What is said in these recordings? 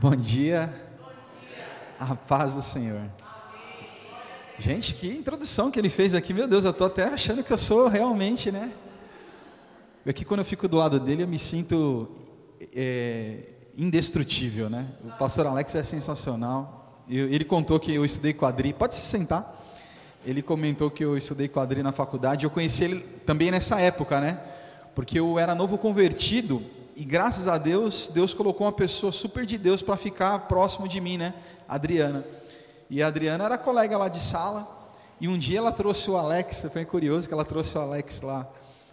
Bom dia. A paz do Senhor. Gente, que introdução que ele fez aqui, meu Deus, eu estou até achando que eu sou realmente, né? Aqui quando eu fico do lado dele, eu me sinto é, indestrutível, né? O pastor Alex é sensacional. ele contou que eu estudei quadri. Pode se sentar. Ele comentou que eu estudei quadri na faculdade. Eu conheci ele também nessa época, né? Porque eu era novo convertido e graças a Deus, Deus colocou uma pessoa super de Deus para ficar próximo de mim, né? Adriana. E a Adriana era colega lá de sala. E um dia ela trouxe o Alex, foi curioso que ela trouxe o Alex lá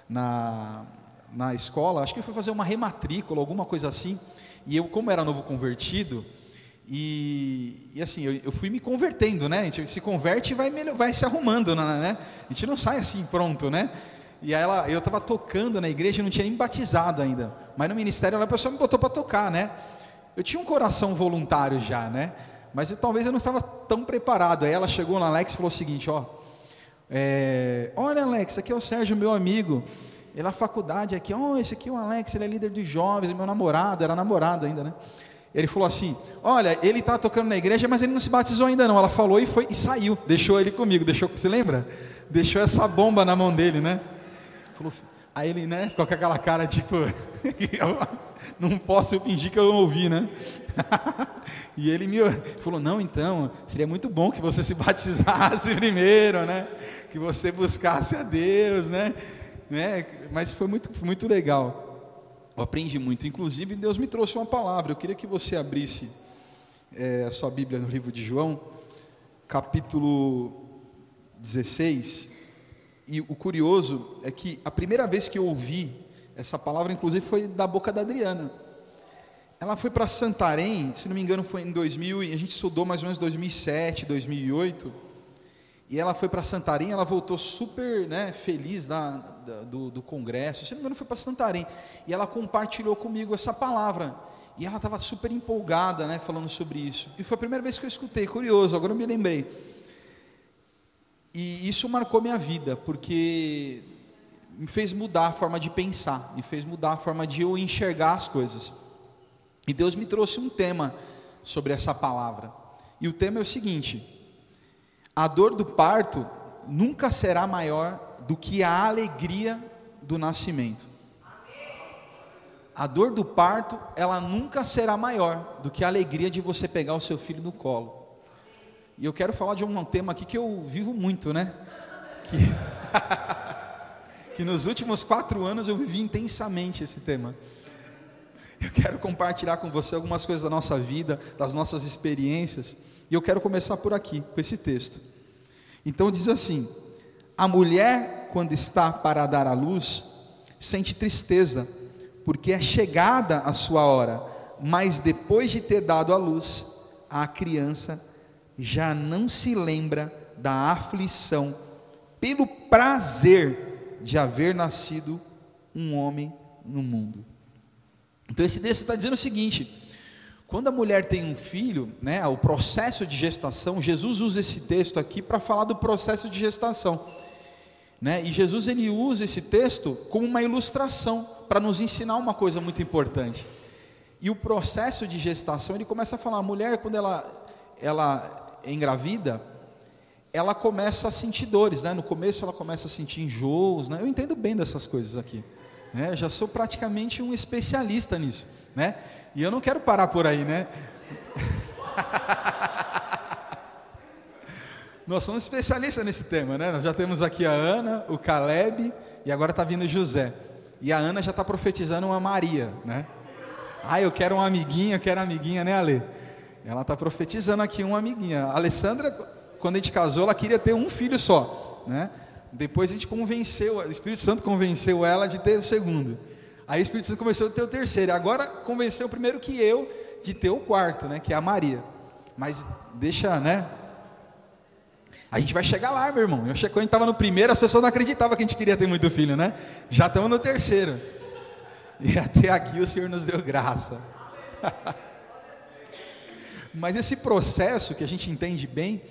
na, na escola, acho que foi fazer uma rematrícula, alguma coisa assim. E eu, como era novo convertido, e, e assim, eu, eu, fui me convertendo, né? A gente se converte e vai, vai se arrumando, né? A gente não sai assim pronto, né? E aí ela, eu estava tocando na igreja, não tinha nem batizado ainda. Mas no ministério a pessoa me botou para tocar, né? Eu tinha um coração voluntário já, né? Mas eu, talvez eu não estava tão preparado. Aí ela chegou no Alex e falou o seguinte, ó. É, Olha, Alex, aqui é o Sérgio, meu amigo. Ele é na faculdade aqui, ó, oh, esse aqui é o Alex, ele é líder dos jovens, meu namorado, era namorado ainda, né? Ele falou assim: Olha, ele está tocando na igreja, mas ele não se batizou ainda não. Ela falou e foi e saiu, deixou ele comigo, deixou, você lembra? Deixou essa bomba na mão dele, né? Falou, aí ele, né, ficou com aquela cara tipo, não posso fingir que eu não ouvi, né? e ele me falou, não, então, seria muito bom que você se batizasse primeiro, né? Que você buscasse a Deus, né? né? Mas foi muito, muito legal. Eu aprendi muito. Inclusive, Deus me trouxe uma palavra. Eu queria que você abrisse é, a sua Bíblia no livro de João, capítulo 16. E o curioso é que a primeira vez que eu ouvi essa palavra, inclusive, foi da boca da Adriana. Ela foi para Santarém, se não me engano, foi em 2000, e a gente estudou mais ou menos 2007, 2008. E ela foi para Santarém, ela voltou super né, feliz da, da, do, do congresso. Se não me engano, foi para Santarém. E ela compartilhou comigo essa palavra. E ela estava super empolgada, né, falando sobre isso. E foi a primeira vez que eu escutei, curioso, agora eu me lembrei. E isso marcou minha vida, porque me fez mudar a forma de pensar, me fez mudar a forma de eu enxergar as coisas. E Deus me trouxe um tema sobre essa palavra. E o tema é o seguinte: a dor do parto nunca será maior do que a alegria do nascimento. A dor do parto, ela nunca será maior do que a alegria de você pegar o seu filho no colo. E eu quero falar de um tema aqui que eu vivo muito, né? Que, que nos últimos quatro anos eu vivi intensamente esse tema. Eu quero compartilhar com você algumas coisas da nossa vida, das nossas experiências. E eu quero começar por aqui, com esse texto. Então diz assim: A mulher, quando está para dar à luz, sente tristeza, porque é chegada a sua hora, mas depois de ter dado à luz, a criança já não se lembra da aflição pelo prazer de haver nascido um homem no mundo. Então esse texto está dizendo o seguinte: quando a mulher tem um filho, né, o processo de gestação, Jesus usa esse texto aqui para falar do processo de gestação. Né? E Jesus ele usa esse texto como uma ilustração para nos ensinar uma coisa muito importante. E o processo de gestação, ele começa a falar, a mulher quando ela ela engravida, ela começa a sentir dores, né? No começo ela começa a sentir enjoos, né? Eu entendo bem dessas coisas aqui, né? Já sou praticamente um especialista nisso, né? E eu não quero parar por aí, né? Nós somos especialistas nesse tema, né? Nós já temos aqui a Ana, o Caleb e agora está vindo José. E a Ana já está profetizando uma Maria, né? Ah, eu quero uma amiguinha, eu quero amiguinha, né, Ale? Ela está profetizando aqui uma amiguinha. A Alessandra, quando a gente casou, ela queria ter um filho só, né? Depois a gente convenceu, o Espírito Santo convenceu ela de ter o segundo. Aí o Espírito Santo convenceu de ter o terceiro. Agora convenceu primeiro que eu de ter o quarto, né? Que é a Maria. Mas deixa, né? A gente vai chegar lá, meu irmão. Eu cheguei, quando a gente estava no primeiro, as pessoas não acreditavam que a gente queria ter muito filho, né? Já estamos no terceiro. E até aqui o Senhor nos deu graça. Mas esse processo que a gente entende bem,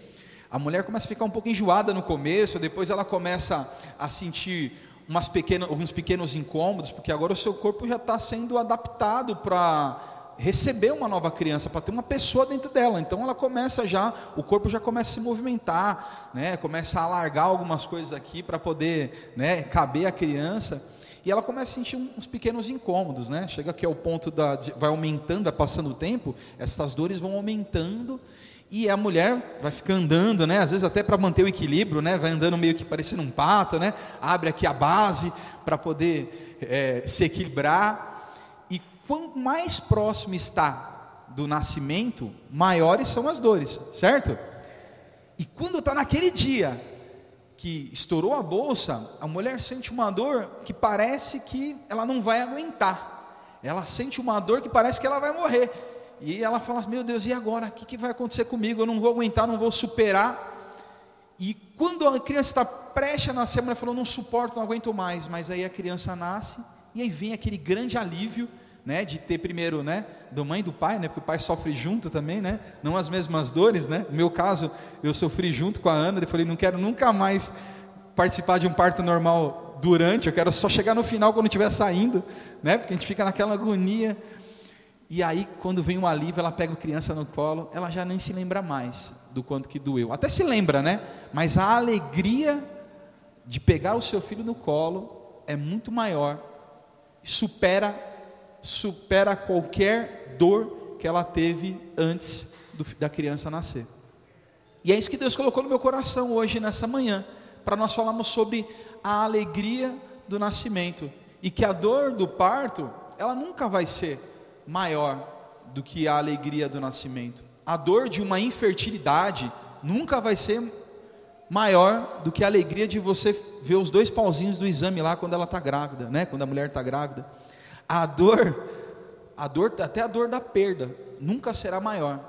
a mulher começa a ficar um pouco enjoada no começo, depois ela começa a sentir umas pequenas, alguns pequenos incômodos, porque agora o seu corpo já está sendo adaptado para receber uma nova criança, para ter uma pessoa dentro dela. Então ela começa já, o corpo já começa a se movimentar, né? Começa a alargar algumas coisas aqui para poder, né, caber a criança. E ela começa a sentir uns pequenos incômodos, né? Chega aqui ao ponto da vai aumentando, passando o tempo, essas dores vão aumentando e a mulher vai ficar andando, né? Às vezes até para manter o equilíbrio, né? Vai andando meio que parecendo um pato, né? Abre aqui a base para poder é, se equilibrar quanto mais próximo está do nascimento, maiores são as dores, certo? E quando está naquele dia que estourou a bolsa, a mulher sente uma dor que parece que ela não vai aguentar. Ela sente uma dor que parece que ela vai morrer. E ela fala: Meu Deus, e agora? O que, que vai acontecer comigo? Eu não vou aguentar, não vou superar. E quando a criança está prestes a nascer, a mulher falou: Não suporto, não aguento mais. Mas aí a criança nasce, e aí vem aquele grande alívio né, de ter primeiro, né, do mãe e do pai, né, porque o pai sofre junto também, né, não as mesmas dores, né, no meu caso, eu sofri junto com a Ana, eu falei, não quero nunca mais participar de um parto normal durante, eu quero só chegar no final quando estiver saindo, né, porque a gente fica naquela agonia, e aí quando vem o alívio, ela pega a criança no colo, ela já nem se lembra mais do quanto que doeu, até se lembra, né, mas a alegria de pegar o seu filho no colo é muito maior, supera supera qualquer dor que ela teve antes do, da criança nascer. E é isso que Deus colocou no meu coração hoje, nessa manhã, para nós falarmos sobre a alegria do nascimento. E que a dor do parto, ela nunca vai ser maior do que a alegria do nascimento. A dor de uma infertilidade nunca vai ser maior do que a alegria de você ver os dois pauzinhos do exame lá quando ela está grávida, né? Quando a mulher está grávida. A dor, a dor, até a dor da perda, nunca será maior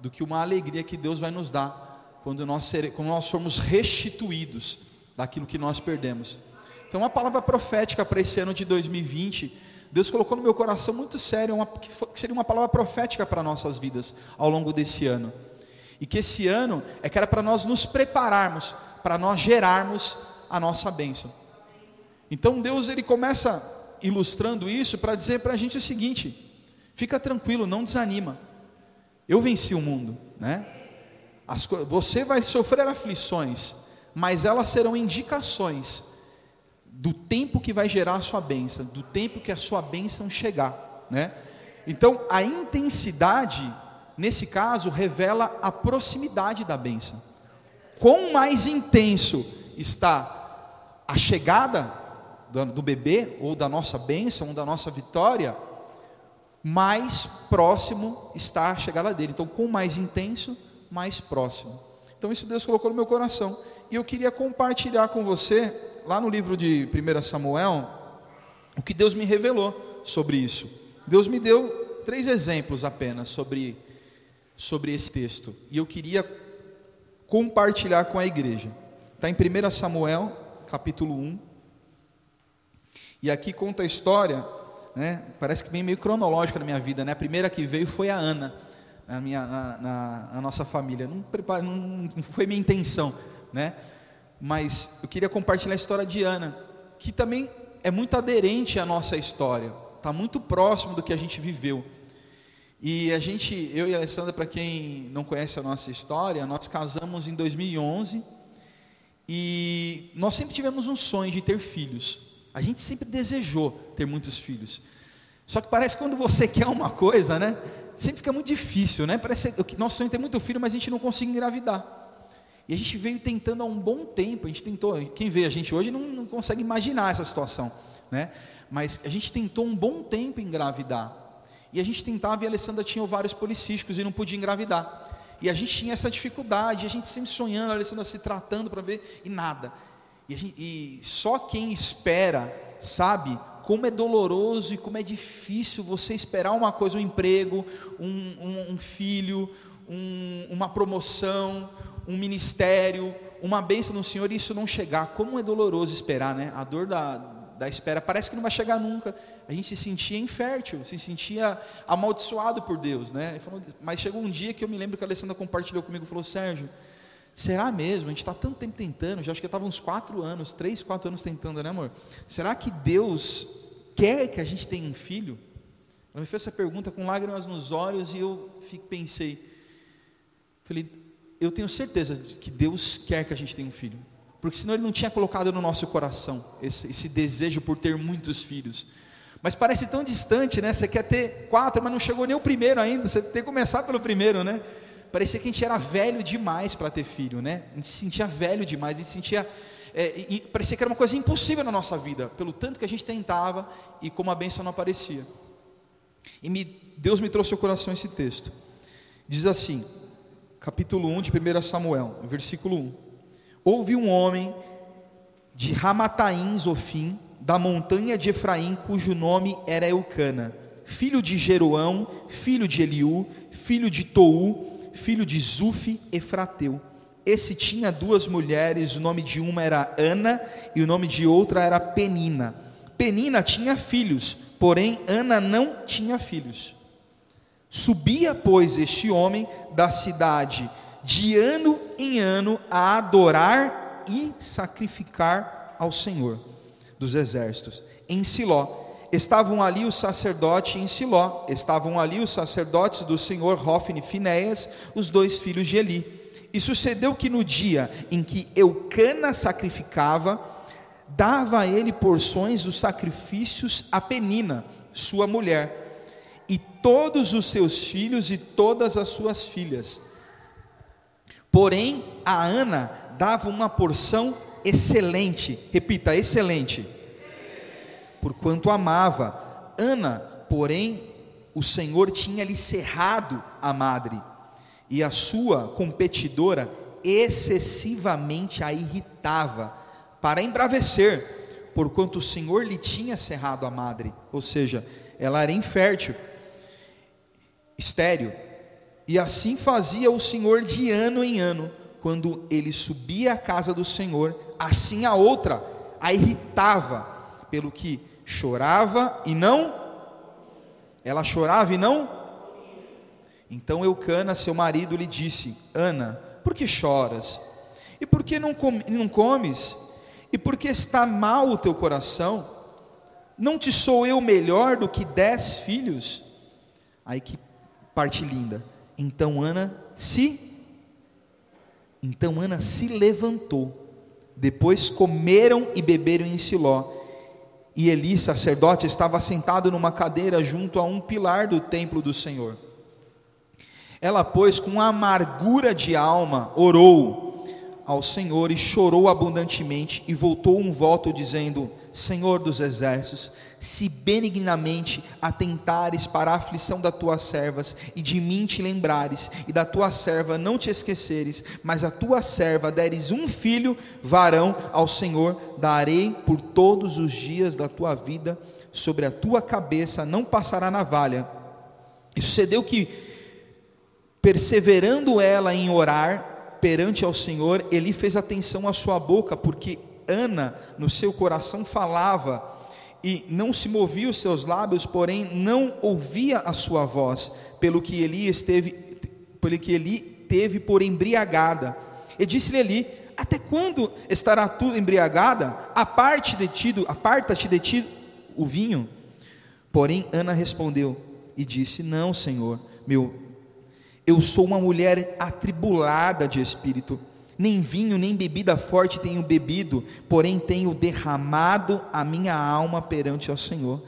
do que uma alegria que Deus vai nos dar quando nós, ser, quando nós formos restituídos daquilo que nós perdemos. Então, uma palavra profética para esse ano de 2020, Deus colocou no meu coração muito sério, uma, que seria uma palavra profética para nossas vidas ao longo desse ano. E que esse ano é que era para nós nos prepararmos, para nós gerarmos a nossa bênção. Então Deus ele começa ilustrando isso para dizer para a gente o seguinte: fica tranquilo, não desanima. Eu venci o mundo, né? As, você vai sofrer aflições, mas elas serão indicações do tempo que vai gerar a sua bênção, do tempo que a sua bênção chegar, né? Então, a intensidade, nesse caso, revela a proximidade da bênção. Quão mais intenso está a chegada do, do bebê, ou da nossa bênção, ou da nossa vitória, mais próximo está a chegada dele. Então, com mais intenso, mais próximo. Então, isso Deus colocou no meu coração. E eu queria compartilhar com você, lá no livro de 1 Samuel, o que Deus me revelou sobre isso. Deus me deu três exemplos apenas sobre, sobre esse texto. E eu queria compartilhar com a igreja. Está em 1 Samuel, capítulo 1. E aqui conta a história, né? Parece que vem meio cronológica na minha vida, né? A primeira que veio foi a Ana, na, minha, na, na, na nossa família. Não, não, não foi minha intenção, né? Mas eu queria compartilhar a história de Ana, que também é muito aderente à nossa história, está muito próximo do que a gente viveu. E a gente, eu e a Alessandra, para quem não conhece a nossa história, nós casamos em 2011 e nós sempre tivemos um sonho de ter filhos. A gente sempre desejou ter muitos filhos. Só que parece que quando você quer uma coisa, né? Sempre fica muito difícil, né? Parece que nosso sonho é ter muito filho, mas a gente não consegue engravidar. E a gente veio tentando há um bom tempo. A gente tentou. Quem vê a gente hoje não, não consegue imaginar essa situação, né? Mas a gente tentou um bom tempo engravidar. E a gente tentava e a Alessandra tinha ovários policísticos e não podia engravidar. E a gente tinha essa dificuldade, a gente sempre sonhando, a Alessandra se tratando para ver, e nada. E, gente, e só quem espera sabe como é doloroso e como é difícil você esperar uma coisa, um emprego, um, um, um filho, um, uma promoção, um ministério, uma bênção no Senhor e isso não chegar. Como é doloroso esperar, né? A dor da, da espera parece que não vai chegar nunca. A gente se sentia infértil, se sentia amaldiçoado por Deus, né? Mas chegou um dia que eu me lembro que a Alessandra compartilhou comigo, falou, Sérgio, Será mesmo? A gente está tanto tempo tentando, já acho que estava uns quatro anos, três, quatro anos tentando, né amor? Será que Deus quer que a gente tenha um filho? Ela me fez essa pergunta com lágrimas nos olhos e eu pensei, falei, eu tenho certeza de que Deus quer que a gente tenha um filho, porque senão Ele não tinha colocado no nosso coração esse, esse desejo por ter muitos filhos. Mas parece tão distante, né? Você quer ter quatro, mas não chegou nem o primeiro ainda. Você tem que começar pelo primeiro, né? Parecia que a gente era velho demais para ter filho, né? A gente se sentia velho demais, a gente sentia é, e, parecia que era uma coisa impossível na nossa vida, pelo tanto que a gente tentava e como a bênção não aparecia. E me, Deus me trouxe ao coração esse texto. Diz assim, capítulo 1 de 1 Samuel, versículo 1. Houve um homem de Ramataim, Zofim, da montanha de Efraim, cujo nome era Eucana, filho de Jeroão, filho de Eliú, filho de Tou, filho de Zufi, Efrateu esse tinha duas mulheres, o nome de uma era Ana e o nome de outra era Penina. Penina tinha filhos, porém Ana não tinha filhos. Subia, pois, este homem da cidade de ano em ano a adorar e sacrificar ao Senhor dos exércitos em Siló. Estavam ali os sacerdotes em Siló, estavam ali os sacerdotes do Senhor Rofne e Finéias, os dois filhos de Eli. E sucedeu que no dia em que Eucana sacrificava, dava a ele porções dos sacrifícios a Penina, sua mulher, e todos os seus filhos e todas as suas filhas. Porém, a Ana dava uma porção excelente, repita, excelente, porquanto amava. Ana, porém, o Senhor tinha lhe cerrado a madre. E a sua competidora excessivamente a irritava, para embravecer, porquanto o Senhor lhe tinha cerrado a madre, ou seja, ela era infértil, estéril, e assim fazia o Senhor de ano em ano, quando ele subia à casa do Senhor, assim a outra a irritava, pelo que chorava e não, ela chorava e não então Eucana, seu marido, lhe disse: Ana, por que choras? E por que não, com, não comes? E por que está mal o teu coração? Não te sou eu melhor do que dez filhos? Aí que parte linda. Então Ana se então Ana se levantou. Depois comeram e beberam em Siló. E Eli, sacerdote, estava sentado numa cadeira junto a um pilar do templo do Senhor. Ela, pois, com amargura de alma, orou ao Senhor e chorou abundantemente e voltou um voto dizendo: Senhor dos exércitos, se benignamente atentares para a aflição das tuas servas e de mim te lembrares e da tua serva não te esqueceres, mas a tua serva deres um filho varão ao Senhor, darei por todos os dias da tua vida sobre a tua cabeça não passará navalha. E sucedeu que Perseverando ela em orar perante ao Senhor, ele fez atenção à sua boca, porque Ana no seu coração falava e não se movia os seus lábios, porém não ouvia a sua voz, pelo que Eli esteve, pelo que Eli teve por embriagada. E disse-lhe Eli: Até quando estará tu embriagada? Aparte de ti, aparta-te de ti o vinho. Porém Ana respondeu e disse: Não, Senhor, meu eu sou uma mulher atribulada de espírito. Nem vinho, nem bebida forte tenho bebido, porém tenho derramado a minha alma perante ao Senhor.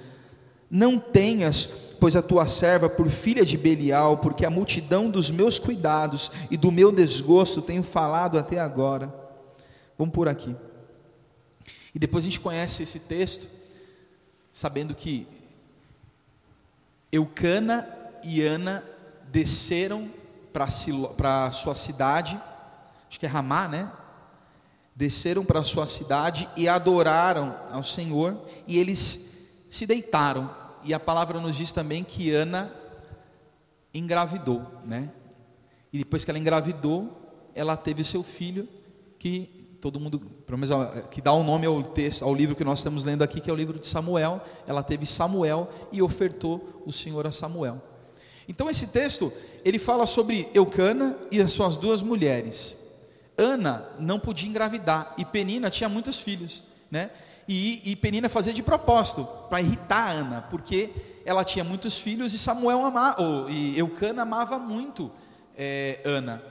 Não tenhas, pois a tua serva por filha de Belial, porque a multidão dos meus cuidados e do meu desgosto tenho falado até agora. Vamos por aqui. E depois a gente conhece esse texto, sabendo que Eucana e Ana desceram para sua cidade, acho que é Ramá, né? Desceram para sua cidade e adoraram ao Senhor, e eles se deitaram. E a palavra nos diz também que Ana engravidou, né? E depois que ela engravidou, ela teve seu filho, que todo mundo, pelo menos que dá o um nome ao texto, ao livro que nós estamos lendo aqui, que é o livro de Samuel. Ela teve Samuel e ofertou o Senhor a Samuel. Então esse texto, ele fala sobre Eucana e as suas duas mulheres. Ana não podia engravidar e Penina tinha muitos filhos, né? E, e Penina fazia de propósito para irritar Ana, porque ela tinha muitos filhos e Samuel amava, ou, e Eucana amava muito é, Ana.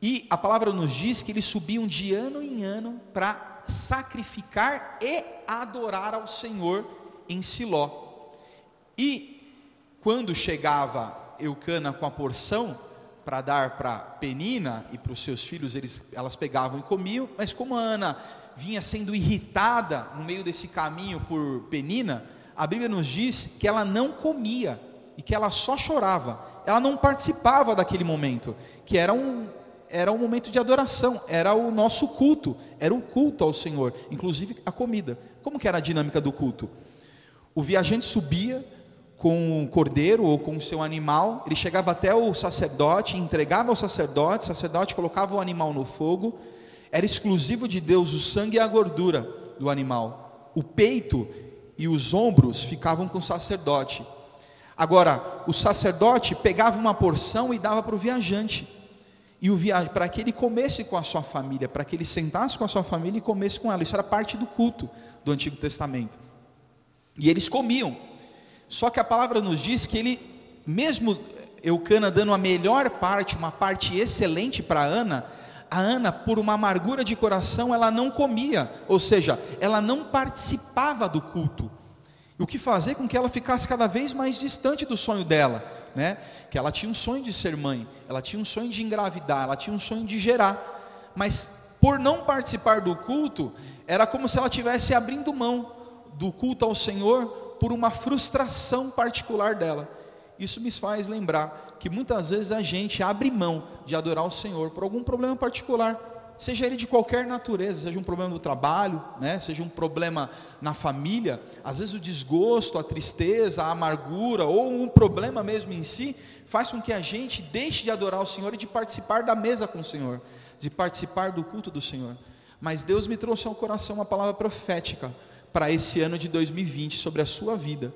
E a palavra nos diz que eles subiam de ano em ano para sacrificar e adorar ao Senhor em Siló. E quando chegava Eucana com a porção para dar para Penina e para os seus filhos, eles, elas pegavam e comiam, mas como a Ana vinha sendo irritada no meio desse caminho por Penina, a Bíblia nos diz que ela não comia e que ela só chorava. Ela não participava daquele momento, que era um, era um momento de adoração, era o nosso culto, era o culto ao Senhor, inclusive a comida. Como que era a dinâmica do culto? O viajante subia com o cordeiro ou com o seu animal, ele chegava até o sacerdote, entregava ao sacerdote, o sacerdote colocava o animal no fogo, era exclusivo de Deus o sangue e a gordura do animal. O peito e os ombros ficavam com o sacerdote. Agora, o sacerdote pegava uma porção e dava para o viajante e o viagem para que ele comesse com a sua família, para que ele sentasse com a sua família e comesse com ela. Isso era parte do culto do Antigo Testamento. E eles comiam. Só que a palavra nos diz que ele, mesmo Eucana dando a melhor parte, uma parte excelente para Ana, a Ana, por uma amargura de coração, ela não comia, ou seja, ela não participava do culto. O que fazer com que ela ficasse cada vez mais distante do sonho dela né? Que ela tinha um sonho de ser mãe, ela tinha um sonho de engravidar, ela tinha um sonho de gerar, mas por não participar do culto, era como se ela tivesse abrindo mão do culto ao Senhor por uma frustração particular dela. Isso me faz lembrar que muitas vezes a gente abre mão de adorar o Senhor por algum problema particular seja ele de qualquer natureza, seja um problema do trabalho, né, seja um problema na família, às vezes o desgosto, a tristeza, a amargura, ou um problema mesmo em si, faz com que a gente deixe de adorar o Senhor e de participar da mesa com o Senhor, de participar do culto do Senhor. Mas Deus me trouxe ao coração uma palavra profética para esse ano de 2020 sobre a sua vida.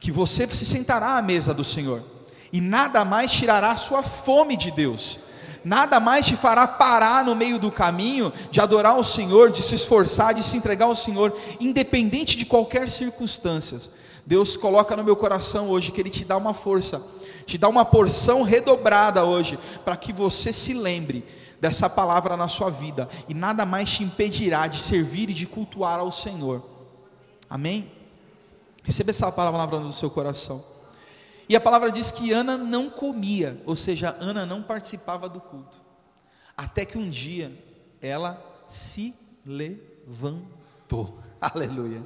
Que você se sentará à mesa do Senhor e nada mais tirará a sua fome de Deus nada mais te fará parar no meio do caminho de adorar o Senhor, de se esforçar, de se entregar ao Senhor, independente de qualquer circunstância. Deus coloca no meu coração hoje que Ele te dá uma força, te dá uma porção redobrada hoje, para que você se lembre dessa palavra na sua vida e nada mais te impedirá de servir e de cultuar ao Senhor. Amém? Receba essa palavra no seu coração. E a palavra diz que Ana não comia, ou seja, Ana não participava do culto. Até que um dia ela se levantou. Aleluia.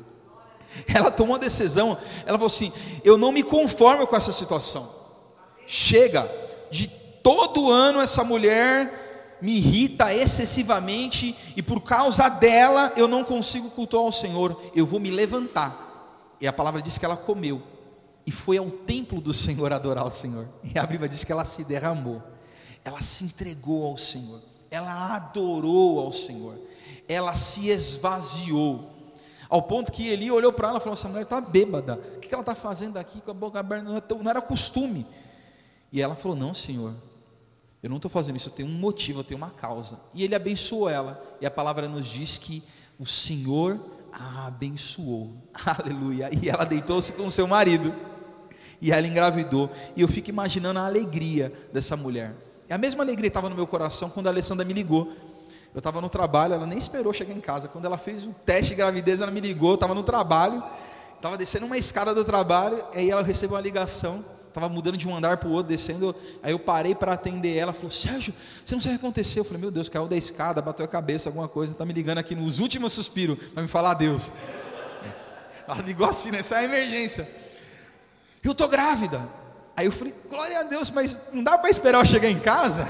Ela tomou a decisão, ela falou assim: Eu não me conformo com essa situação. Chega, de todo ano essa mulher me irrita excessivamente e por causa dela eu não consigo cultuar ao Senhor. Eu vou me levantar. E a palavra diz que ela comeu e foi ao templo do Senhor adorar o Senhor. E a Bíblia diz que ela se derramou, ela se entregou ao Senhor, ela adorou ao Senhor, ela se esvaziou. Ao ponto que Eli olhou para ela e falou: Essa mulher está bêbada, o que ela está fazendo aqui com a boca aberta? É não era costume. E ela falou: Não, Senhor, eu não estou fazendo isso, eu tenho um motivo, eu tenho uma causa. E ele abençoou ela, e a palavra nos diz que o Senhor a abençoou, aleluia. E ela deitou-se com seu marido e ela engravidou. E eu fico imaginando a alegria dessa mulher. E a mesma alegria estava no meu coração quando a Alessandra me ligou. Eu estava no trabalho, ela nem esperou chegar em casa. Quando ela fez o teste de gravidez, ela me ligou. Eu estava no trabalho, estava descendo uma escada do trabalho. Aí ela recebeu uma ligação. Estava mudando de um andar para o outro, descendo. Aí eu parei para atender ela. Falou: Sérgio, você não sabe o que aconteceu. Eu falei: Meu Deus, caiu da escada, bateu a cabeça, alguma coisa. Está me ligando aqui nos últimos suspiros para me falar Deus. Ela ligou assim, né? Isso é emergência eu estou grávida. Aí eu falei, glória a Deus, mas não dá para esperar eu chegar em casa?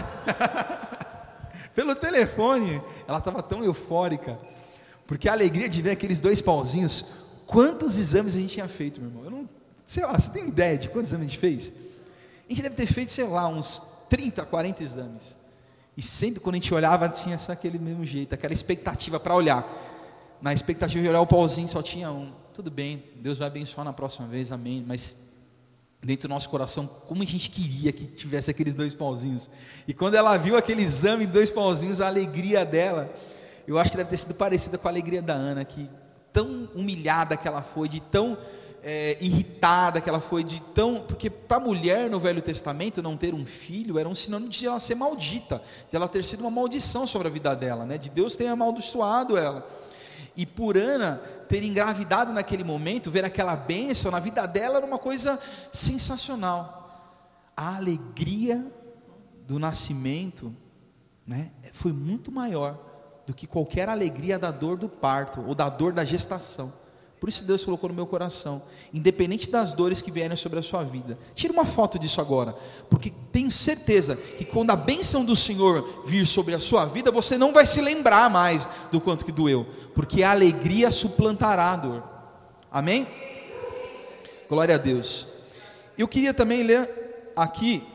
Pelo telefone, ela estava tão eufórica, porque a alegria de ver aqueles dois pauzinhos, quantos exames a gente tinha feito, meu irmão? Eu não, sei lá, você tem ideia de quantos exames a gente fez? A gente deve ter feito, sei lá, uns 30, 40 exames. E sempre quando a gente olhava, tinha só aquele mesmo jeito, aquela expectativa para olhar. Na expectativa de olhar o pauzinho, só tinha um. Tudo bem, Deus vai abençoar na próxima vez, amém. Mas dentro do nosso coração, como a gente queria que tivesse aqueles dois pauzinhos. E quando ela viu aquele exame dois pauzinhos, a alegria dela, eu acho que deve ter sido parecida com a alegria da Ana, que tão humilhada que ela foi, de tão é, irritada que ela foi de tão. Porque para a mulher no Velho Testamento não ter um filho era um sinônimo de ela ser maldita, de ela ter sido uma maldição sobre a vida dela, né? de Deus ter amaldiçoado ela. E por Ana ter engravidado naquele momento, ver aquela bênção na vida dela era uma coisa sensacional. A alegria do nascimento né, foi muito maior do que qualquer alegria da dor do parto ou da dor da gestação. Por isso Deus colocou no meu coração, independente das dores que vierem sobre a sua vida. Tira uma foto disso agora, porque tenho certeza que quando a bênção do Senhor vir sobre a sua vida, você não vai se lembrar mais do quanto que doeu, porque a alegria suplantará a dor. Amém? Glória a Deus. Eu queria também ler aqui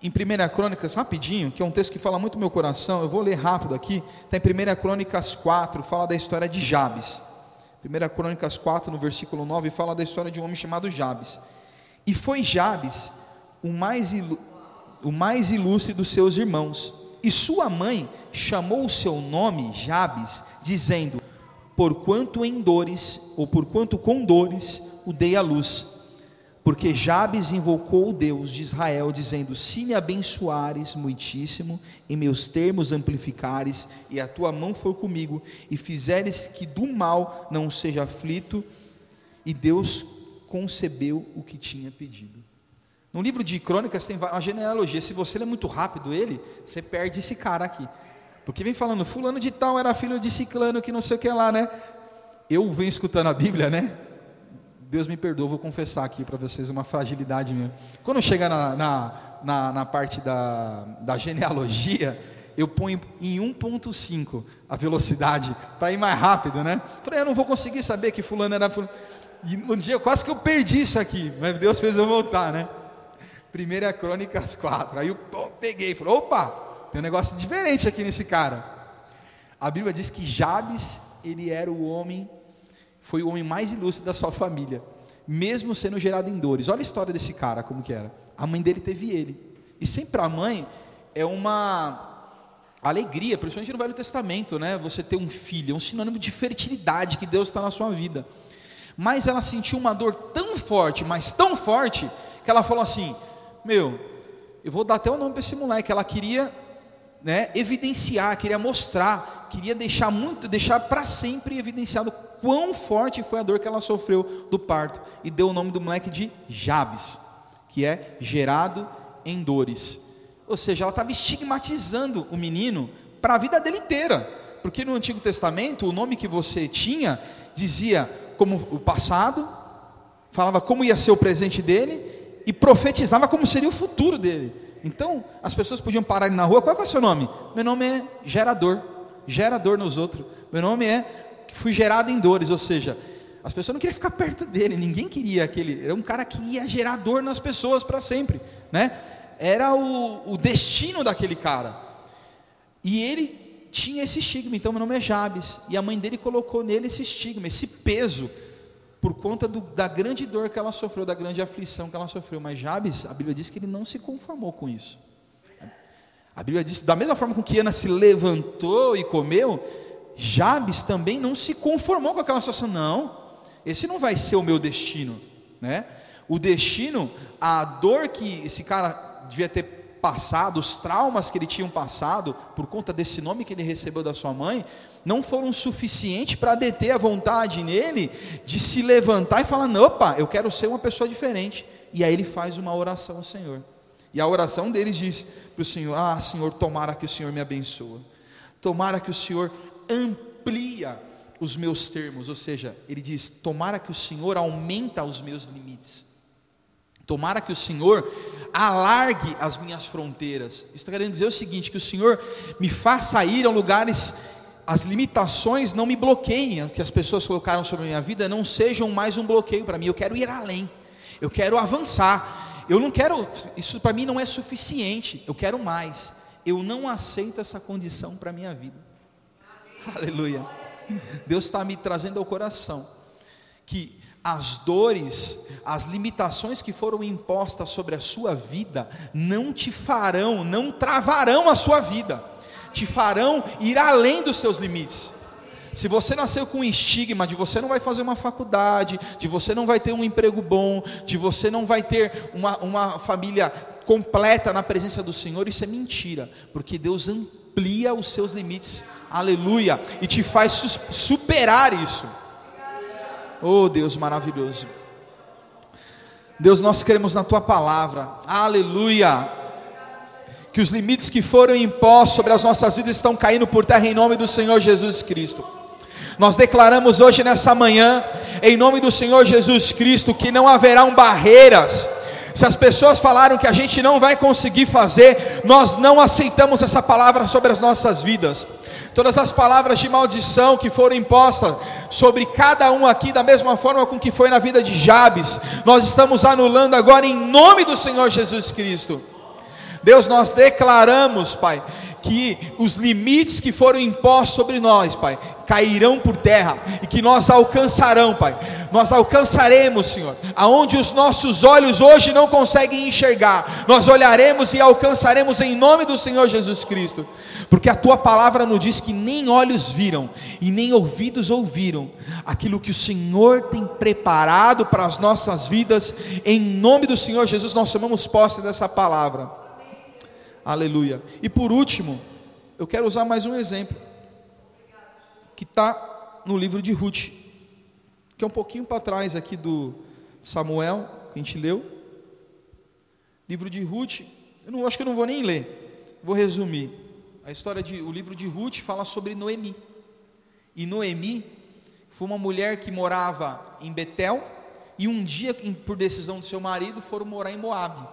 em 1 Crônicas, rapidinho, que é um texto que fala muito meu coração, eu vou ler rápido aqui, está em 1 Crônicas 4, fala da história de Jabes. 1 Crônicas 4, no versículo 9, fala da história de um homem chamado Jabes. E foi Jabes o mais, o mais ilustre dos seus irmãos. E sua mãe chamou o seu nome Jabes, dizendo: Porquanto em dores, ou porquanto com dores, o dei à luz. Porque Jabes invocou o Deus de Israel, dizendo: Se me abençoares muitíssimo, em meus termos amplificares, e a tua mão for comigo, e fizeres que do mal não seja aflito, e Deus concebeu o que tinha pedido. No livro de Crônicas tem uma genealogia. Se você ler muito rápido ele, você perde esse cara aqui. Porque vem falando, fulano de tal era filho de ciclano, que não sei o que lá, né? Eu venho escutando a Bíblia, né? Deus me perdoa, vou confessar aqui para vocês uma fragilidade minha. Quando chega na, na, na, na parte da, da genealogia, eu ponho em 1.5 a velocidade, para ir mais rápido, né? Falei, eu não vou conseguir saber que fulano era fulano. E um dia quase que eu perdi isso aqui, mas Deus fez eu voltar, né? Primeira Crônicas 4. Aí eu peguei e falei, opa, tem um negócio diferente aqui nesse cara. A Bíblia diz que Jabes, ele era o homem foi o homem mais ilustre da sua família, mesmo sendo gerado em dores. Olha a história desse cara, como que era. A mãe dele teve ele. E sempre a mãe é uma alegria, principalmente no Velho Testamento, né? Você ter um filho, é um sinônimo de fertilidade que Deus está na sua vida. Mas ela sentiu uma dor tão forte, mas tão forte, que ela falou assim: Meu, eu vou dar até o nome para esse moleque. Ela queria né, evidenciar, queria mostrar, queria deixar muito, deixar para sempre evidenciado quão forte foi a dor que ela sofreu do parto e deu o nome do moleque de Jabes, que é gerado em dores. Ou seja, ela estava estigmatizando o menino para a vida dele inteira, porque no Antigo Testamento o nome que você tinha dizia como o passado, falava como ia ser o presente dele e profetizava como seria o futuro dele. Então, as pessoas podiam parar ali na rua, qual é o seu nome? Meu nome é gerador, gerador nos outros. Meu nome é fui gerado em dores, ou seja, as pessoas não queriam ficar perto dele, ninguém queria aquele, era um cara que ia gerar dor nas pessoas para sempre, né? Era o, o destino daquele cara. E ele tinha esse estigma, então meu nome é Jabes, e a mãe dele colocou nele esse estigma, esse peso, por conta do, da grande dor que ela sofreu, da grande aflição que ela sofreu. Mas Jabes, a Bíblia diz que ele não se conformou com isso. A Bíblia diz, da mesma forma com que Ana se levantou e comeu, Jabes também não se conformou com aquela situação, não, esse não vai ser o meu destino, né? O destino, a dor que esse cara devia ter passado, os traumas que ele tinha passado, por conta desse nome que ele recebeu da sua mãe, não foram suficientes para deter a vontade nele de se levantar e falar: opa, eu quero ser uma pessoa diferente. E aí ele faz uma oração ao Senhor. E a oração deles diz para o Senhor: Ah, Senhor, tomara que o Senhor me abençoe. Tomara que o Senhor amplia os meus termos, ou seja, ele diz: tomara que o Senhor aumenta os meus limites. Tomara que o Senhor alargue as minhas fronteiras. Isso está querendo dizer o seguinte: que o Senhor me faça ir a lugares, as limitações não me bloqueiem, que as pessoas colocaram sobre a minha vida não sejam mais um bloqueio para mim. Eu quero ir além, eu quero avançar. Eu não quero, isso para mim não é suficiente, eu quero mais. Eu não aceito essa condição para a minha vida. Aleluia. Deus está me trazendo ao coração que as dores, as limitações que foram impostas sobre a sua vida, não te farão, não travarão a sua vida, te farão ir além dos seus limites, Se você nasceu com um estigma de você não vai fazer uma faculdade, de você não vai ter um emprego bom, de você não vai ter uma, uma família completa na presença do Senhor, isso é mentira, porque Deus amplia os seus limites, aleluia, e te faz superar isso. Oh Deus maravilhoso. Deus, nós queremos na tua palavra, aleluia. Que os limites que foram impostos sobre as nossas vidas estão caindo por terra em nome do Senhor Jesus Cristo. Nós declaramos hoje nessa manhã, em nome do Senhor Jesus Cristo, que não haverão barreiras. Se as pessoas falaram que a gente não vai conseguir fazer, nós não aceitamos essa palavra sobre as nossas vidas todas as palavras de maldição que foram impostas sobre cada um aqui, da mesma forma com que foi na vida de Jabes, nós estamos anulando agora em nome do Senhor Jesus Cristo. Deus, nós declaramos, Pai, que os limites que foram impostos sobre nós, Pai, cairão por terra e que nós alcançarão, Pai. Nós alcançaremos, Senhor, aonde os nossos olhos hoje não conseguem enxergar. Nós olharemos e alcançaremos em nome do Senhor Jesus Cristo. Porque a tua palavra nos diz que nem olhos viram e nem ouvidos ouviram aquilo que o Senhor tem preparado para as nossas vidas. Em nome do Senhor Jesus, nós tomamos posse dessa palavra. Aleluia. E por último, eu quero usar mais um exemplo que está no livro de Ruth, que é um pouquinho para trás aqui do Samuel, que a gente leu. Livro de Ruth, eu não acho que eu não vou nem ler, vou resumir. A história de, o livro de Ruth fala sobre Noemi. E Noemi foi uma mulher que morava em Betel e um dia, por decisão do seu marido, foram morar em Moabe.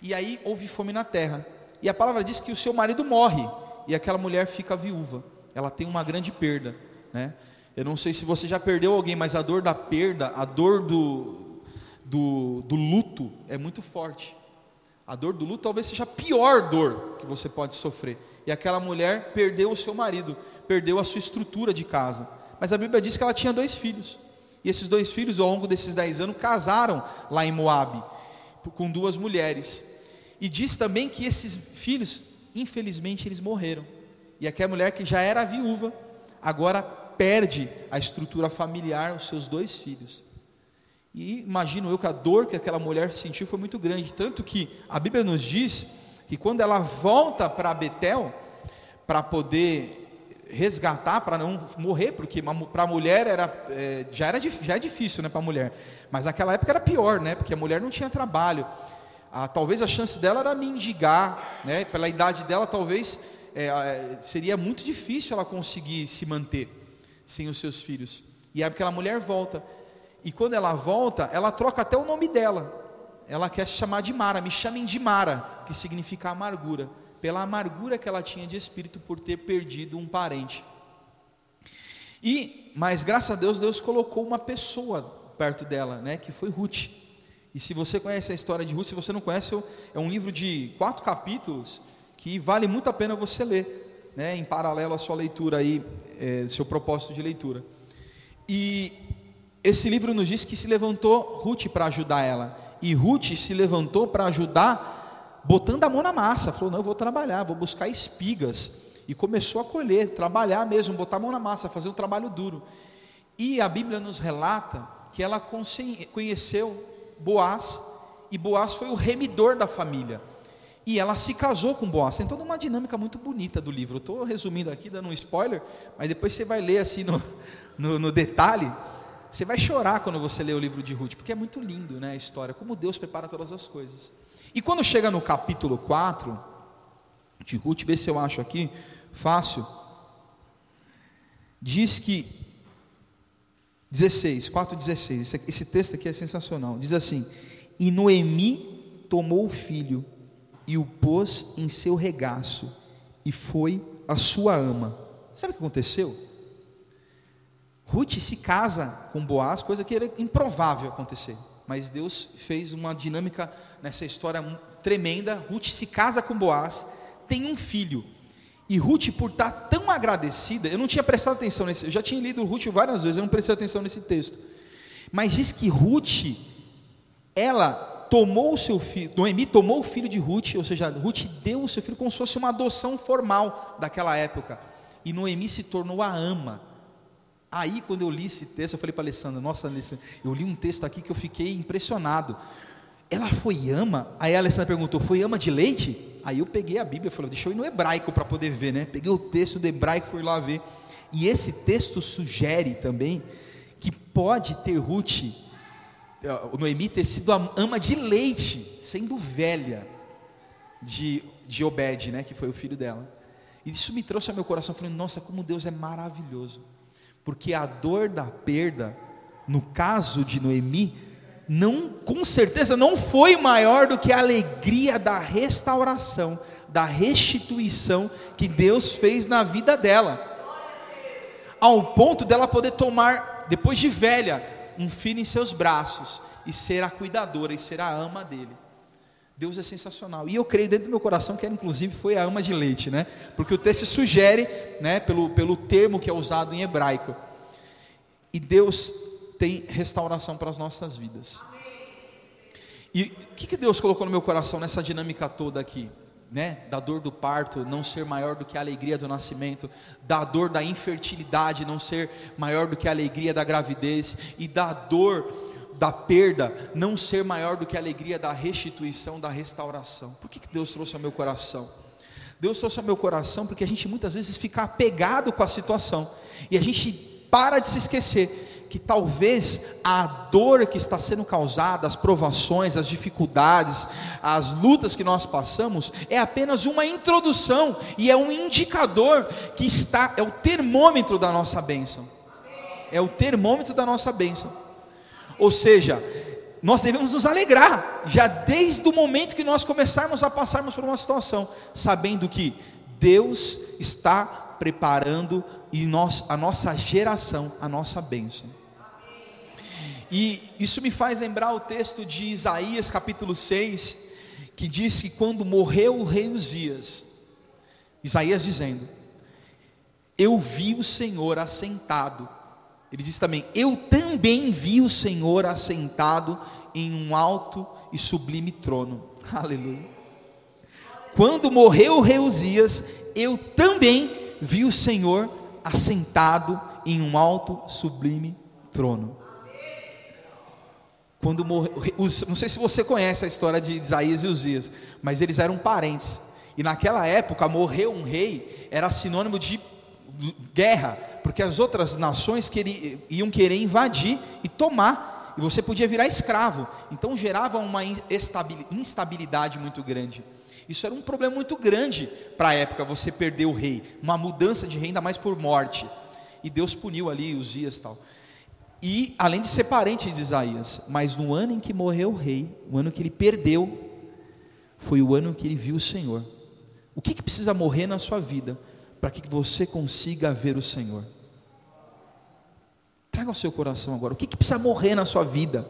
E aí houve fome na terra. E a palavra diz que o seu marido morre e aquela mulher fica viúva. Ela tem uma grande perda, né? Eu não sei se você já perdeu alguém, mas a dor da perda, a dor do, do, do luto é muito forte. A dor do luto talvez seja a pior dor que você pode sofrer. E aquela mulher perdeu o seu marido, perdeu a sua estrutura de casa. Mas a Bíblia diz que ela tinha dois filhos. E esses dois filhos, ao longo desses dez anos, casaram lá em Moabe, com duas mulheres. E diz também que esses filhos, infelizmente, eles morreram. E aquela mulher que já era viúva, agora perde a estrutura familiar, os seus dois filhos. E imagino eu que a dor que aquela mulher sentiu foi muito grande, tanto que a Bíblia nos diz que quando ela volta para Betel, para poder resgatar, para não morrer, porque para a mulher era, é, já, era, já é difícil né, para a mulher, mas naquela época era pior, né, porque a mulher não tinha trabalho. Ah, talvez a chance dela era mendigar, né, pela idade dela, talvez é, seria muito difícil ela conseguir se manter sem os seus filhos. E é aquela mulher volta. E quando ela volta, ela troca até o nome dela. Ela quer se chamar de Mara, me chamem de Mara, que significa amargura, pela amargura que ela tinha de espírito por ter perdido um parente. E, mas graças a Deus, Deus colocou uma pessoa perto dela, né, que foi Ruth. E se você conhece a história de Ruth, se você não conhece, é um livro de quatro capítulos que vale muito a pena você ler, né, em paralelo à sua leitura aí, é, seu propósito de leitura. E esse livro nos diz que se levantou Ruth para ajudar ela. E Ruth se levantou para ajudar, botando a mão na massa. Falou: Não, eu vou trabalhar, vou buscar espigas. E começou a colher, trabalhar mesmo, botar a mão na massa, fazer um trabalho duro. E a Bíblia nos relata que ela conheceu Boaz, e Boaz foi o remidor da família. E ela se casou com Boaz. Tem toda uma dinâmica muito bonita do livro. Estou resumindo aqui, dando um spoiler, mas depois você vai ler assim no, no, no detalhe. Você vai chorar quando você lê o livro de Ruth, porque é muito lindo né, a história, como Deus prepara todas as coisas. E quando chega no capítulo 4 de Ruth, vê se eu acho aqui, fácil, diz que, 16, 4,16, esse, esse texto aqui é sensacional, diz assim, e Noemi tomou o filho, e o pôs em seu regaço, e foi a sua ama. Sabe o que aconteceu? Ruth se casa com Boaz, coisa que era improvável acontecer. Mas Deus fez uma dinâmica nessa história tremenda. Ruth se casa com Boaz, tem um filho. E Ruth, por estar tão agradecida, eu não tinha prestado atenção nesse, eu já tinha lido Ruth várias vezes, eu não prestei atenção nesse texto. Mas diz que Ruth, ela tomou o seu filho, Noemi tomou o filho de Ruth, ou seja, Ruth deu o seu filho como se fosse uma adoção formal daquela época. E Noemi se tornou a ama Aí, quando eu li esse texto, eu falei para a Alessandra: Nossa, Alessandra, eu li um texto aqui que eu fiquei impressionado. Ela foi ama? Aí a Alessandra perguntou: Foi ama de leite? Aí eu peguei a Bíblia falei: Deixa eu ir no hebraico para poder ver, né? Peguei o texto do hebraico fui lá ver. E esse texto sugere também que pode ter Ruth, Noemi, ter sido ama de leite, sendo velha de, de Obed, né? Que foi o filho dela. E isso me trouxe ao meu coração, falando: Nossa, como Deus é maravilhoso porque a dor da perda, no caso de Noemi, não, com certeza não foi maior do que a alegria da restauração, da restituição que Deus fez na vida dela. Ao ponto dela poder tomar, depois de velha, um filho em seus braços e ser a cuidadora e ser a ama dele. Deus é sensacional. E eu creio dentro do meu coração que ela, inclusive, foi a ama de leite, né? Porque o texto sugere, né, pelo, pelo termo que é usado em hebraico. E Deus tem restauração para as nossas vidas. E o que, que Deus colocou no meu coração nessa dinâmica toda aqui? Né? Da dor do parto não ser maior do que a alegria do nascimento, da dor da infertilidade não ser maior do que a alegria da gravidez, e da dor da perda não ser maior do que a alegria da restituição, da restauração. Por que, que Deus trouxe ao meu coração? Deus trouxe ao meu coração porque a gente muitas vezes fica apegado com a situação e a gente para de se esquecer que talvez a dor que está sendo causada, as provações, as dificuldades, as lutas que nós passamos, é apenas uma introdução e é um indicador que está, é o termômetro da nossa bênção. É o termômetro da nossa bênção. Ou seja, nós devemos nos alegrar, já desde o momento que nós começarmos a passarmos por uma situação, sabendo que Deus está preparando e nós, a nossa geração, a nossa bênção. E isso me faz lembrar o texto de Isaías capítulo 6, que diz que quando morreu o rei Uzias, Isaías dizendo: Eu vi o Senhor assentado ele diz também: Eu também vi o Senhor assentado em um alto e sublime trono. Aleluia. Quando morreu o rei Uzias, eu também vi o Senhor assentado em um alto sublime trono. Quando morreu, não sei se você conhece a história de Isaías e Uzias, mas eles eram parentes. E naquela época, morrer um rei era sinônimo de guerra, porque as outras nações queriam, iam querer invadir e tomar, e você podia virar escravo. Então gerava uma instabilidade muito grande. Isso era um problema muito grande para a época, você perder o rei, uma mudança de rei, ainda mais por morte. E Deus puniu ali os dias tal. E além de ser parente de Isaías, mas no ano em que morreu o rei, o ano que ele perdeu, foi o ano que ele viu o Senhor. O que, que precisa morrer na sua vida para que você consiga ver o Senhor. Traga ao seu coração agora, o que, que precisa morrer na sua vida?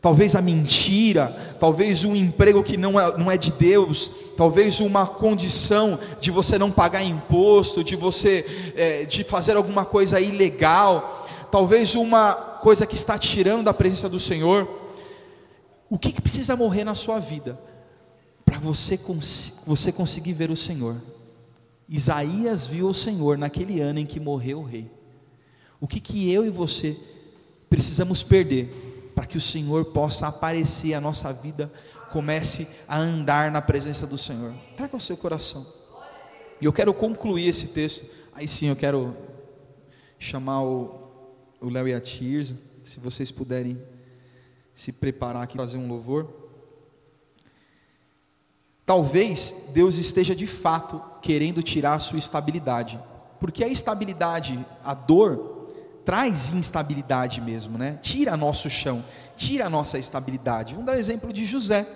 Talvez a mentira, talvez um emprego que não é, não é de Deus, talvez uma condição de você não pagar imposto, de você é, de fazer alguma coisa ilegal, talvez uma coisa que está tirando da presença do Senhor. O que, que precisa morrer na sua vida para você, você conseguir ver o Senhor? Isaías viu o Senhor naquele ano em que morreu o rei. O que, que eu e você precisamos perder para que o Senhor possa aparecer, a nossa vida comece a andar na presença do Senhor? Traga o seu coração. E eu quero concluir esse texto. Aí sim eu quero chamar o Léo e a Tirza, se vocês puderem se preparar aqui fazer um louvor. Talvez Deus esteja de fato querendo tirar a sua estabilidade, porque a estabilidade, a dor, traz instabilidade mesmo, né? Tira nosso chão, tira a nossa estabilidade. Vamos dar o exemplo de José.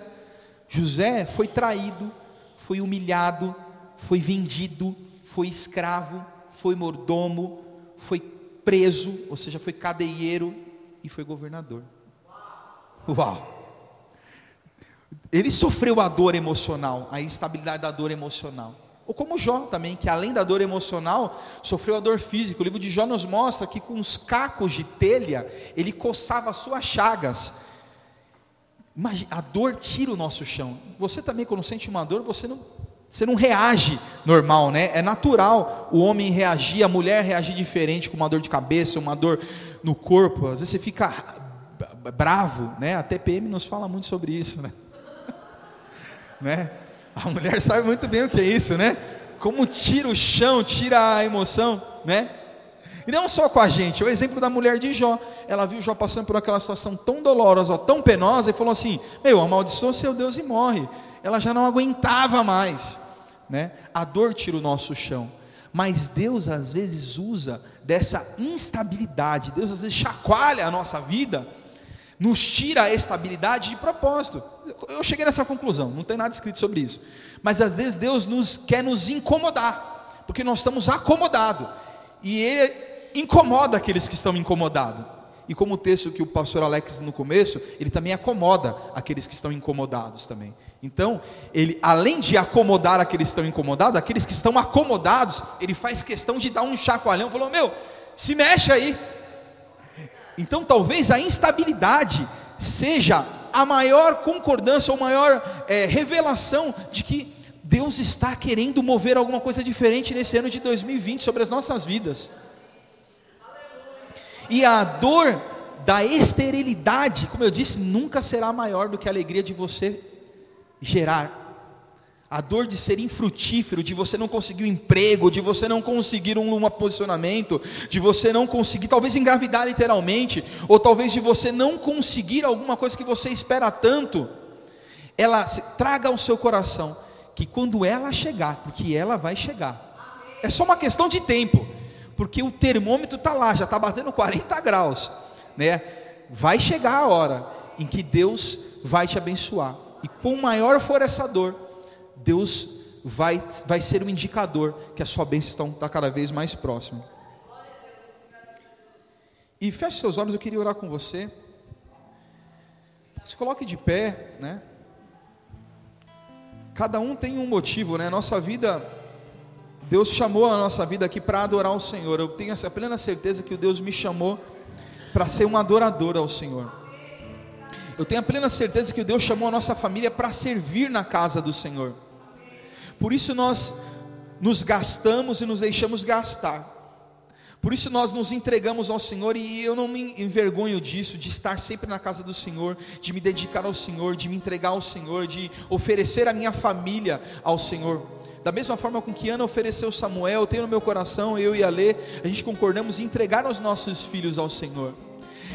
José foi traído, foi humilhado, foi vendido, foi escravo, foi mordomo, foi preso, ou seja, foi cadeieiro e foi governador. Uau! Ele sofreu a dor emocional, a instabilidade da dor emocional. Ou como Jó também, que além da dor emocional, sofreu a dor física. O livro de Jó nos mostra que com os cacos de telha, ele coçava as suas chagas. Imagina, a dor tira o nosso chão. Você também, quando sente uma dor, você não Você não reage normal, né? É natural o homem reagir, a mulher reagir diferente com uma dor de cabeça, uma dor no corpo. Às vezes você fica bravo, né? A TPM nos fala muito sobre isso, né? né? A mulher sabe muito bem o que é isso, né? Como tira o chão, tira a emoção, né? E não só com a gente, o exemplo da mulher de Jó. Ela viu Jó passando por aquela situação tão dolorosa, tão penosa, e falou assim: Meu, amaldiçoa seu Deus e morre. Ela já não aguentava mais. Né? A dor tira o nosso chão. Mas Deus às vezes usa dessa instabilidade, Deus às vezes chacoalha a nossa vida, nos tira a estabilidade de propósito. Eu cheguei nessa conclusão, não tem nada escrito sobre isso. Mas às vezes Deus nos quer nos incomodar, porque nós estamos acomodados. E Ele incomoda aqueles que estão incomodados. E como o texto que o pastor Alex no começo, ele também acomoda aqueles que estão incomodados também. Então, ele além de acomodar aqueles que estão incomodados, aqueles que estão acomodados, ele faz questão de dar um chacoalhão, falou: "Meu, se mexe aí". Então, talvez a instabilidade seja a maior concordância ou maior é, revelação de que Deus está querendo mover alguma coisa diferente nesse ano de 2020 sobre as nossas vidas. E a dor da esterilidade, como eu disse, nunca será maior do que a alegria de você gerar. A dor de ser infrutífero, de você não conseguir um emprego, de você não conseguir um, um posicionamento, de você não conseguir, talvez engravidar literalmente, ou talvez de você não conseguir alguma coisa que você espera tanto, ela traga ao seu coração que quando ela chegar, porque ela vai chegar, é só uma questão de tempo porque o termômetro está lá, já está batendo 40 graus, né? Vai chegar a hora em que Deus vai te abençoar, e quanto maior for essa dor, Deus vai, vai ser um indicador que a sua bênção está cada vez mais próxima. E feche seus olhos, eu queria orar com você. Se coloque de pé, né? Cada um tem um motivo, né? Nossa vida Deus chamou a nossa vida aqui para adorar o Senhor. Eu tenho essa plena certeza que o Deus me chamou para ser um adorador ao Senhor. Eu tenho a plena certeza que o Deus chamou a nossa família para servir na casa do Senhor. Por isso nós nos gastamos e nos deixamos gastar. Por isso nós nos entregamos ao Senhor e eu não me envergonho disso, de estar sempre na casa do Senhor, de me dedicar ao Senhor, de me entregar ao Senhor, de oferecer a minha família ao Senhor. Da mesma forma com que Ana ofereceu Samuel, eu tenho no meu coração, eu e a Lê, a gente concordamos em entregar os nossos filhos ao Senhor.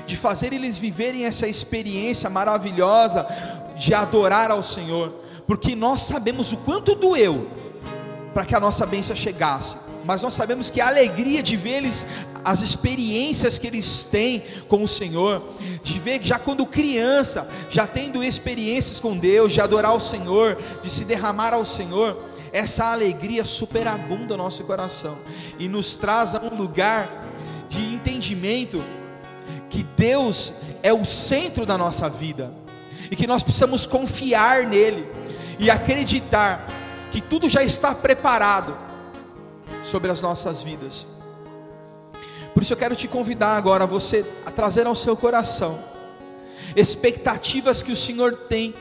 De fazer eles viverem essa experiência maravilhosa de adorar ao Senhor. Porque nós sabemos o quanto doeu para que a nossa bênção chegasse. Mas nós sabemos que a alegria de ver as experiências que eles têm com o Senhor, de ver já quando criança, já tendo experiências com Deus, de adorar o Senhor, de se derramar ao Senhor, essa alegria superabunda o nosso coração e nos traz a um lugar de entendimento que Deus é o centro da nossa vida e que nós precisamos confiar nele e acreditar que tudo já está preparado sobre as nossas vidas. Por isso eu quero te convidar agora você a trazer ao seu coração expectativas que o Senhor tem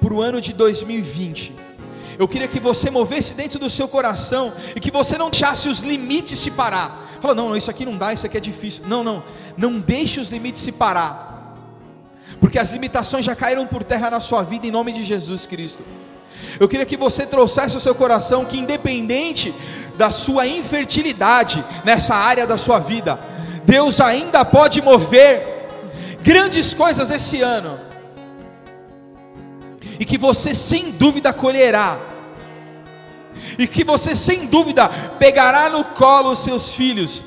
para o ano de 2020 eu queria que você movesse dentro do seu coração e que você não deixasse os limites se parar. Fala, não, não, isso aqui não dá, isso aqui é difícil. Não, não, não deixe os limites se parar. Porque as limitações já caíram por terra na sua vida em nome de Jesus Cristo. Eu queria que você trouxesse ao seu coração que independente da sua infertilidade nessa área da sua vida, Deus ainda pode mover grandes coisas esse ano. E que você sem dúvida colherá, e que você sem dúvida pegará no colo os seus filhos,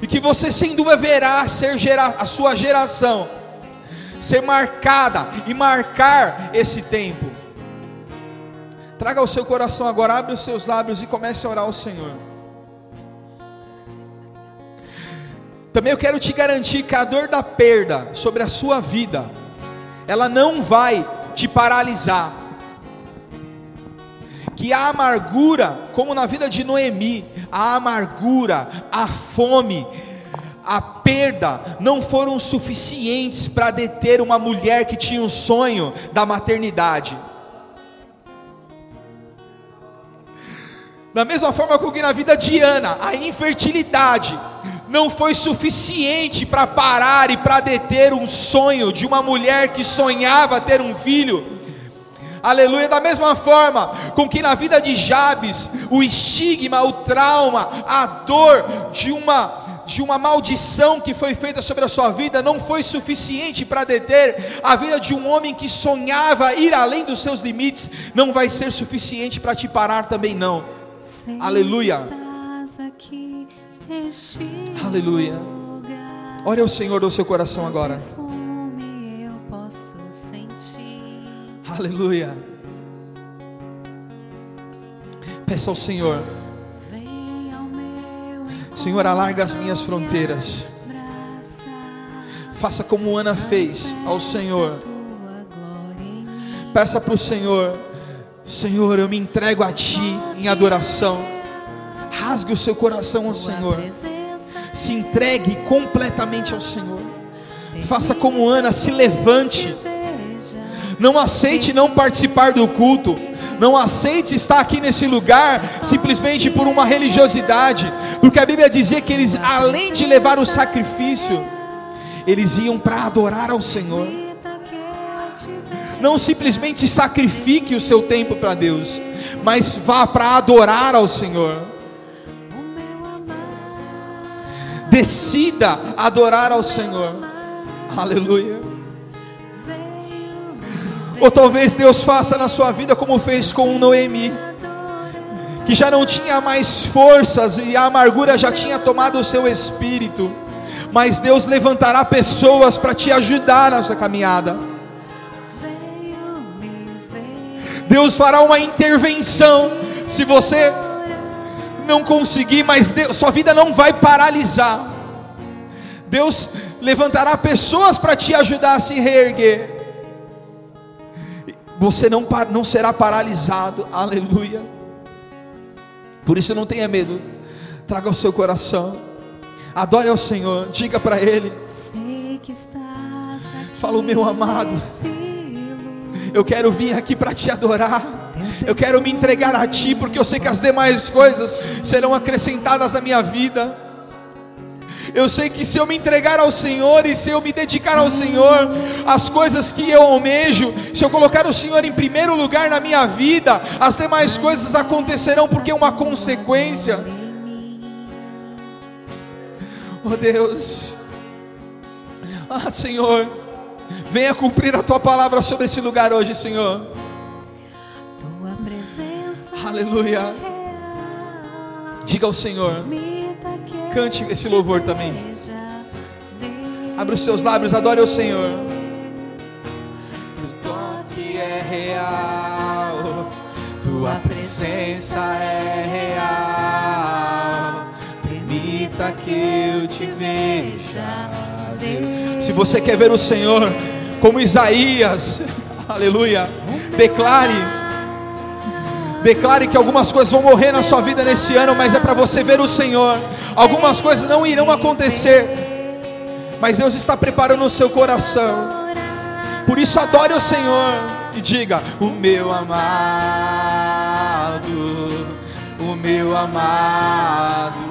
e que você sem dúvida verá ser gera, a sua geração ser marcada e marcar esse tempo. Traga ao seu coração agora, abre os seus lábios e comece a orar ao Senhor. Também eu quero te garantir que a dor da perda sobre a sua vida, ela não vai te paralisar. Que a amargura, como na vida de Noemi, a amargura, a fome, a perda não foram suficientes para deter uma mulher que tinha um sonho da maternidade. Da mesma forma que na vida de Ana, a infertilidade não foi suficiente para parar e para deter um sonho de uma mulher que sonhava ter um filho. Aleluia, da mesma forma com que na vida de Jabes, o estigma, o trauma, a dor de uma de uma maldição que foi feita sobre a sua vida não foi suficiente para deter a vida de um homem que sonhava ir além dos seus limites, não vai ser suficiente para te parar também não. Aleluia. Aleluia. Ore ao Senhor do seu coração agora. Aleluia. Peça ao Senhor. Senhor, alarga as minhas fronteiras. Faça como Ana fez ao Senhor. Peça para o Senhor, Senhor, eu me entrego a Ti em adoração. Rasgue o seu coração ao Senhor. Se entregue completamente ao Senhor. Faça como Ana, se levante. Não aceite não participar do culto. Não aceite estar aqui nesse lugar simplesmente por uma religiosidade, porque a Bíblia dizia que eles, além de levar o sacrifício, eles iam para adorar ao Senhor. Não simplesmente sacrifique o seu tempo para Deus, mas vá para adorar ao Senhor. Decida adorar ao Senhor. Aleluia. Ou talvez Deus faça na sua vida como fez com Noemi, que já não tinha mais forças e a amargura já tinha tomado o seu espírito. Mas Deus levantará pessoas para te ajudar nessa caminhada. Deus fará uma intervenção. Se você não conseguir, mas Deus, sua vida não vai paralisar. Deus levantará pessoas para te ajudar a se reerguer. Você não, não será paralisado, aleluia. Por isso não tenha medo, traga o seu coração, adore ao Senhor, diga para Ele: Fala, meu amado, eu quero vir aqui para te adorar. Eu quero me entregar a Ti, porque eu sei que as demais coisas serão acrescentadas na minha vida. Eu sei que se eu me entregar ao Senhor e se eu me dedicar ao Senhor, as coisas que eu almejo, se eu colocar o Senhor em primeiro lugar na minha vida, as demais coisas acontecerão porque é uma consequência. Oh Deus, ah Senhor, venha cumprir a tua palavra sobre esse lugar hoje, Senhor. Aleluia. Diga ao Senhor. Cante esse louvor também. Abra os seus lábios, adore o Senhor. O toque é real, tua presença é real. Permita que eu te veja. Se você quer ver o Senhor, como Isaías, aleluia, declare Declare que algumas coisas vão morrer na sua vida nesse ano, mas é para você ver o Senhor. Algumas coisas não irão acontecer, mas Deus está preparando o seu coração. Por isso adore o Senhor e diga: O meu amado, o meu amado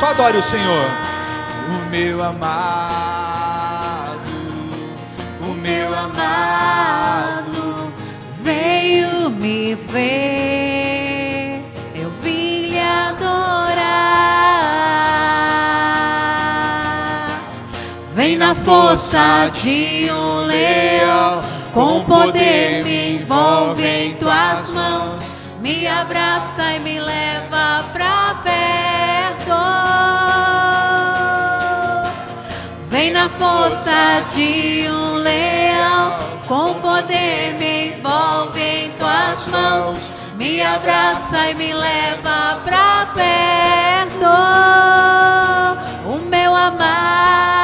Só adore o Senhor, o meu amado, o meu amado veio me ver, Na força de um leão, com poder me envolve em tuas mãos, me abraça e me leva pra perto. Vem na força de um leão, com poder me envolve em tuas mãos, me abraça e me leva pra perto. O meu amado.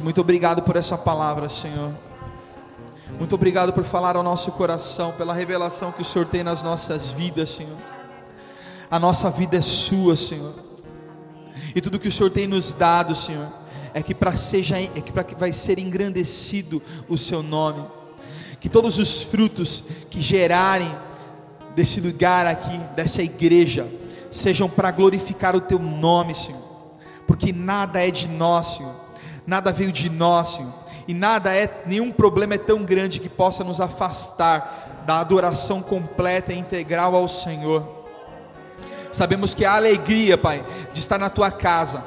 Muito obrigado por essa palavra, Senhor. Muito obrigado por falar ao nosso coração, pela revelação que o Senhor tem nas nossas vidas, Senhor. A nossa vida é sua, Senhor. E tudo que o Senhor tem nos dado, Senhor, é que para seja é que para que vai ser engrandecido o seu nome. Que todos os frutos que gerarem desse lugar aqui, dessa igreja, sejam para glorificar o teu nome, Senhor. Porque nada é de nós, Senhor. Nada veio de nós, Senhor. E nada é, nenhum problema é tão grande que possa nos afastar da adoração completa e integral ao Senhor. Sabemos que a alegria, Pai, de estar na tua casa,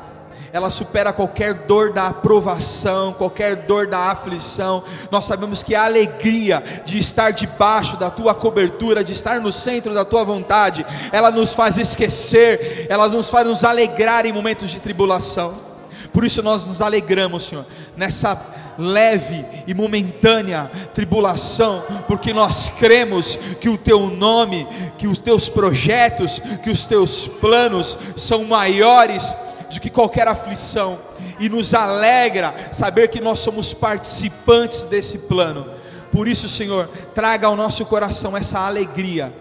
ela supera qualquer dor da aprovação, qualquer dor da aflição. Nós sabemos que a alegria de estar debaixo da tua cobertura, de estar no centro da tua vontade, ela nos faz esquecer, ela nos faz nos alegrar em momentos de tribulação. Por isso nós nos alegramos, Senhor, nessa leve e momentânea tribulação, porque nós cremos que o teu nome, que os teus projetos, que os teus planos são maiores do que qualquer aflição, e nos alegra saber que nós somos participantes desse plano. Por isso, Senhor, traga ao nosso coração essa alegria.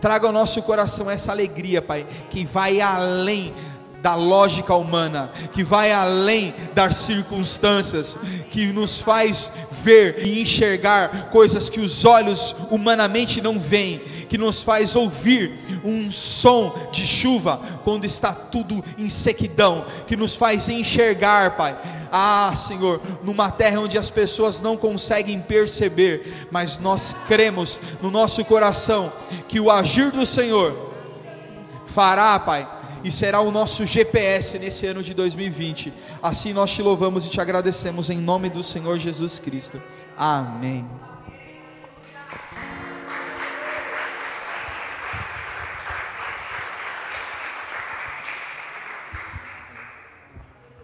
Traga ao nosso coração essa alegria, Pai, que vai além da lógica humana, que vai além das circunstâncias, que nos faz ver e enxergar coisas que os olhos humanamente não veem, que nos faz ouvir um som de chuva quando está tudo em sequidão, que nos faz enxergar, Pai. Ah, Senhor, numa terra onde as pessoas não conseguem perceber, mas nós cremos no nosso coração que o agir do Senhor fará, Pai, e será o nosso GPS nesse ano de 2020. Assim nós te louvamos e te agradecemos em nome do Senhor Jesus Cristo. Amém.